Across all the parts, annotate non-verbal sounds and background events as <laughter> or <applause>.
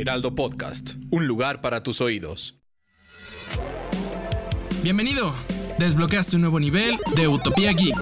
Heraldo Podcast, un lugar para tus oídos. Bienvenido. Desbloqueaste un nuevo nivel de Utopía Geek.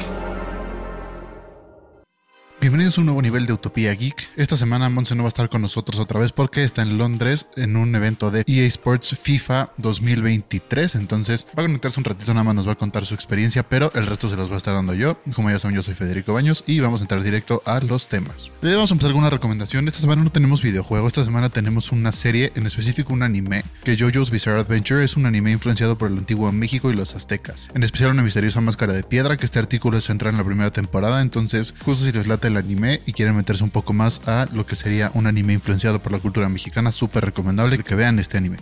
Bienvenidos a un nuevo nivel de Utopía Geek. Esta semana Monse no va a estar con nosotros otra vez porque está en Londres en un evento de EA Sports FIFA 2023. Entonces va a conectarse un ratito, nada más nos va a contar su experiencia, pero el resto se los va a estar dando yo. Como ya saben, yo soy Federico Baños y vamos a entrar directo a los temas. Le vamos a empezar con una recomendación. Esta semana no tenemos videojuego, esta semana tenemos una serie, en específico un anime, que JoJo's Bizarre Adventure es un anime influenciado por el antiguo México y los aztecas. En especial una misteriosa máscara de piedra, que este artículo se entra en la primera temporada, entonces justo si les late el anime y quieren meterse un poco más a lo que sería un anime influenciado por la cultura mexicana, súper recomendable que vean este anime.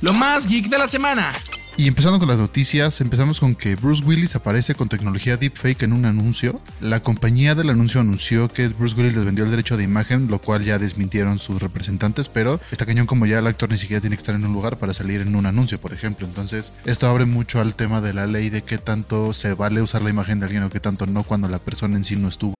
Lo más geek de la semana. Y empezando con las noticias, empezamos con que Bruce Willis aparece con tecnología deepfake en un anuncio. La compañía del anuncio anunció que Bruce Willis les vendió el derecho de imagen, lo cual ya desmintieron sus representantes, pero está cañón como ya el actor ni siquiera tiene que estar en un lugar para salir en un anuncio, por ejemplo. Entonces, esto abre mucho al tema de la ley de qué tanto se vale usar la imagen de alguien o qué tanto no cuando la persona en sí no estuvo.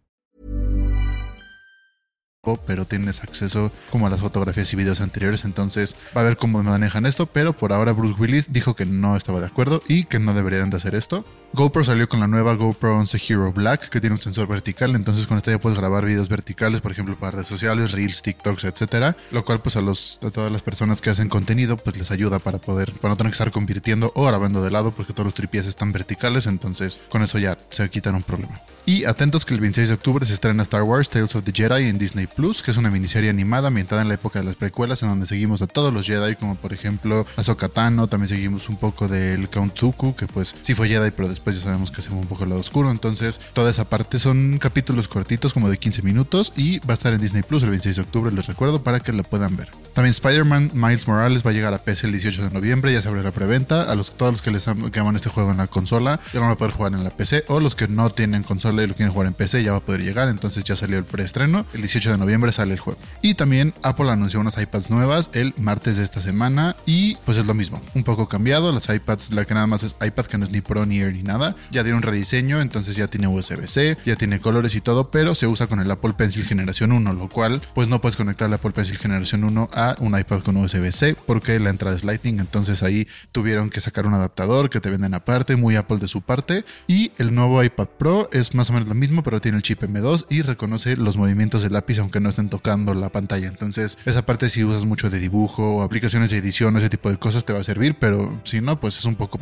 Pero tienes acceso como a las fotografías y videos anteriores, entonces va a ver cómo manejan esto, pero por ahora Bruce Willis dijo que no estaba de acuerdo y que no deberían de hacer esto. GoPro salió con la nueva GoPro 11 Hero Black que tiene un sensor vertical, entonces con esta ya puedes grabar videos verticales, por ejemplo, para redes sociales, Reels, TikToks, etcétera, lo cual pues a los a todas las personas que hacen contenido pues les ayuda para poder para no tener que estar convirtiendo o grabando de lado porque todos los tripies están verticales, entonces con eso ya se quitan un problema. Y atentos que el 26 de octubre se estrena Star Wars Tales of the Jedi en Disney Plus, que es una miniserie animada ambientada en la época de las precuelas, en donde seguimos a todos los Jedi, como por ejemplo Ahsoka Tano, también seguimos un poco del Count Dooku, que pues sí fue Jedi, pero después ya sabemos que se un poco al lado oscuro. Entonces, toda esa parte son capítulos cortitos, como de 15 minutos, y va a estar en Disney Plus el 26 de octubre, les recuerdo, para que la puedan ver. También Spider-Man Miles Morales va a llegar a PC el 18 de noviembre, ya se abre la preventa. A los, todos los que les am- aman este juego en la consola ya lo van a poder jugar en la PC, o los que no tienen consola y lo quieren jugar en PC ya va a poder llegar, entonces ya salió el preestreno. El 18 de noviembre sale el juego. Y también Apple anunció unas iPads nuevas el martes de esta semana y pues es lo mismo, un poco cambiado. Las iPads, la que nada más es iPad, que no es ni Pro ni Air ni nada, ya tiene un rediseño, entonces ya tiene USB-C, ya tiene colores y todo, pero se usa con el Apple Pencil generación 1, lo cual pues no puedes conectar el Apple Pencil generación 1 a un iPad con USB-C porque la entrada es Lightning, entonces ahí tuvieron que sacar un adaptador que te venden aparte, muy Apple de su parte. Y el nuevo iPad Pro es más o menos lo mismo, pero tiene el chip M2 y reconoce los movimientos del lápiz aunque no estén tocando la pantalla. Entonces, esa parte si usas mucho de dibujo o aplicaciones de edición ese tipo de cosas te va a servir, pero si no, pues es un poco.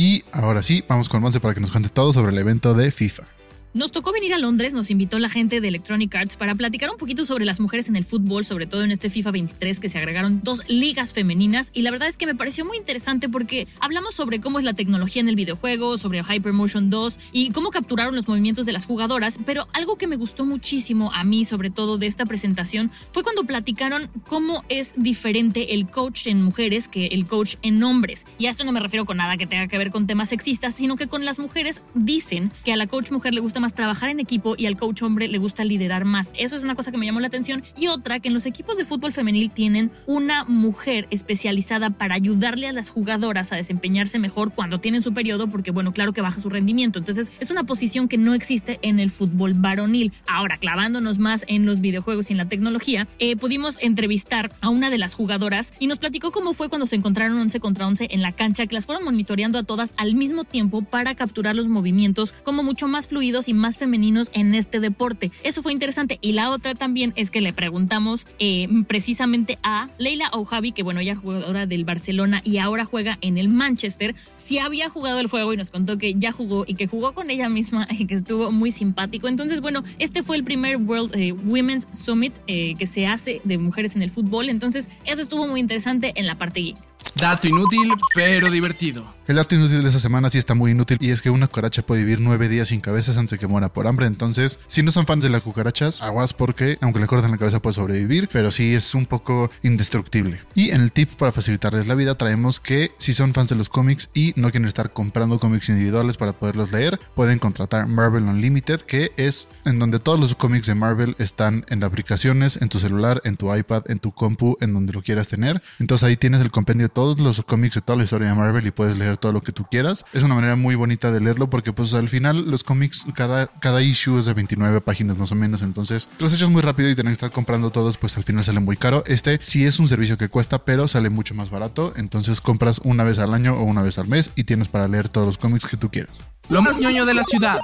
Y ahora sí, vamos con Monse para que nos cuente todo sobre el evento de FIFA. Nos tocó venir a Londres, nos invitó la gente de Electronic Arts para platicar un poquito sobre las mujeres en el fútbol, sobre todo en este FIFA 23 que se agregaron dos ligas femeninas y la verdad es que me pareció muy interesante porque hablamos sobre cómo es la tecnología en el videojuego, sobre Hypermotion 2 y cómo capturaron los movimientos de las jugadoras, pero algo que me gustó muchísimo a mí sobre todo de esta presentación fue cuando platicaron cómo es diferente el coach en mujeres que el coach en hombres. Y a esto no me refiero con nada que tenga que ver con temas sexistas, sino que con las mujeres dicen que a la coach mujer le gusta más trabajar en equipo y al coach hombre le gusta liderar más. Eso es una cosa que me llamó la atención. Y otra, que en los equipos de fútbol femenil tienen una mujer especializada para ayudarle a las jugadoras a desempeñarse mejor cuando tienen su periodo, porque bueno, claro que baja su rendimiento. Entonces es una posición que no existe en el fútbol varonil. Ahora, clavándonos más en los videojuegos y en la tecnología, eh, pudimos entrevistar a una de las jugadoras y nos platicó cómo fue cuando se encontraron 11 contra 11 en la cancha, que las fueron monitoreando a todas al mismo tiempo para capturar los movimientos como mucho más fluidos y más femeninos en este deporte. Eso fue interesante. Y la otra también es que le preguntamos eh, precisamente a Leila O'Javi, que bueno, ella jugadora del Barcelona y ahora juega en el Manchester, si había jugado el juego y nos contó que ya jugó y que jugó con ella misma <laughs> y que estuvo muy simpático. Entonces, bueno, este fue el primer World eh, Women's Summit eh, que se hace de mujeres en el fútbol. Entonces, eso estuvo muy interesante en la parte geek. Dato inútil, pero divertido. El dato inútil de esta semana sí está muy inútil y es que una cucaracha puede vivir nueve días sin cabezas antes de que muera por hambre. Entonces, si no son fans de las cucarachas, aguas porque aunque le corten la cabeza puede sobrevivir, pero sí es un poco indestructible. Y en el tip para facilitarles la vida traemos que si son fans de los cómics y no quieren estar comprando cómics individuales para poderlos leer, pueden contratar Marvel Unlimited, que es en donde todos los cómics de Marvel están en aplicaciones, en tu celular, en tu iPad, en tu compu, en donde lo quieras tener. Entonces ahí tienes el compendio de todos los cómics de toda la historia de Marvel y puedes leer todo lo que tú quieras. Es una manera muy bonita de leerlo porque pues al final los cómics, cada, cada issue es de 29 páginas más o menos. Entonces los echas muy rápido y tener que estar comprando todos pues al final sale muy caro. Este sí es un servicio que cuesta pero sale mucho más barato. Entonces compras una vez al año o una vez al mes y tienes para leer todos los cómics que tú quieras. Lo más ñoño de la ciudad.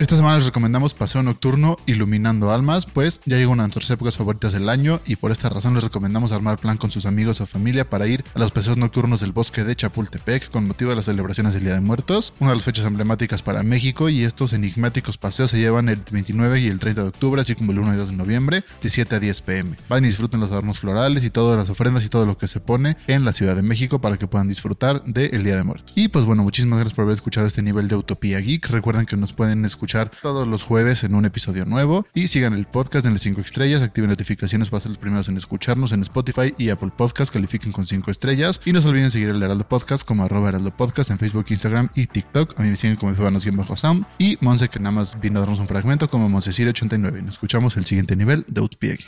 Esta semana les recomendamos Paseo Nocturno Iluminando Almas, pues ya llegó una de nuestras épocas favoritas del año y por esta razón les recomendamos armar plan con sus amigos o familia para ir a los paseos nocturnos del bosque de Chapultepec con motivo de las celebraciones del Día de Muertos, una de las fechas emblemáticas para México y estos enigmáticos paseos se llevan el 29 y el 30 de octubre, así como el 1 y 2 de noviembre, de 7 a 10 pm. Van y disfruten los adornos florales y todas las ofrendas y todo lo que se pone en la Ciudad de México para que puedan disfrutar del Día de Muertos. Y pues bueno, muchísimas gracias por haber escuchado este nivel de Utopía Geek. Recuerden que nos pueden escuchar todos los jueves en un episodio nuevo. Y sigan el podcast en las 5 estrellas, activen notificaciones para ser los primeros en escucharnos en Spotify y Apple Podcast, califiquen con 5 estrellas. Y no se olviden seguir el Heraldo Podcast como arroba Heraldo Podcast en Facebook, Instagram y TikTok. A mí me siguen como bajo sound Y Monse, que nada más vino a darnos un fragmento como Monsecir89. Y nos escuchamos el siguiente nivel de Utopía Geek.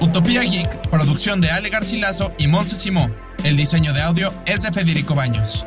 Utopía Geek, producción de Ale Garcilaso y Monse Simó. El diseño de audio es de Federico Baños.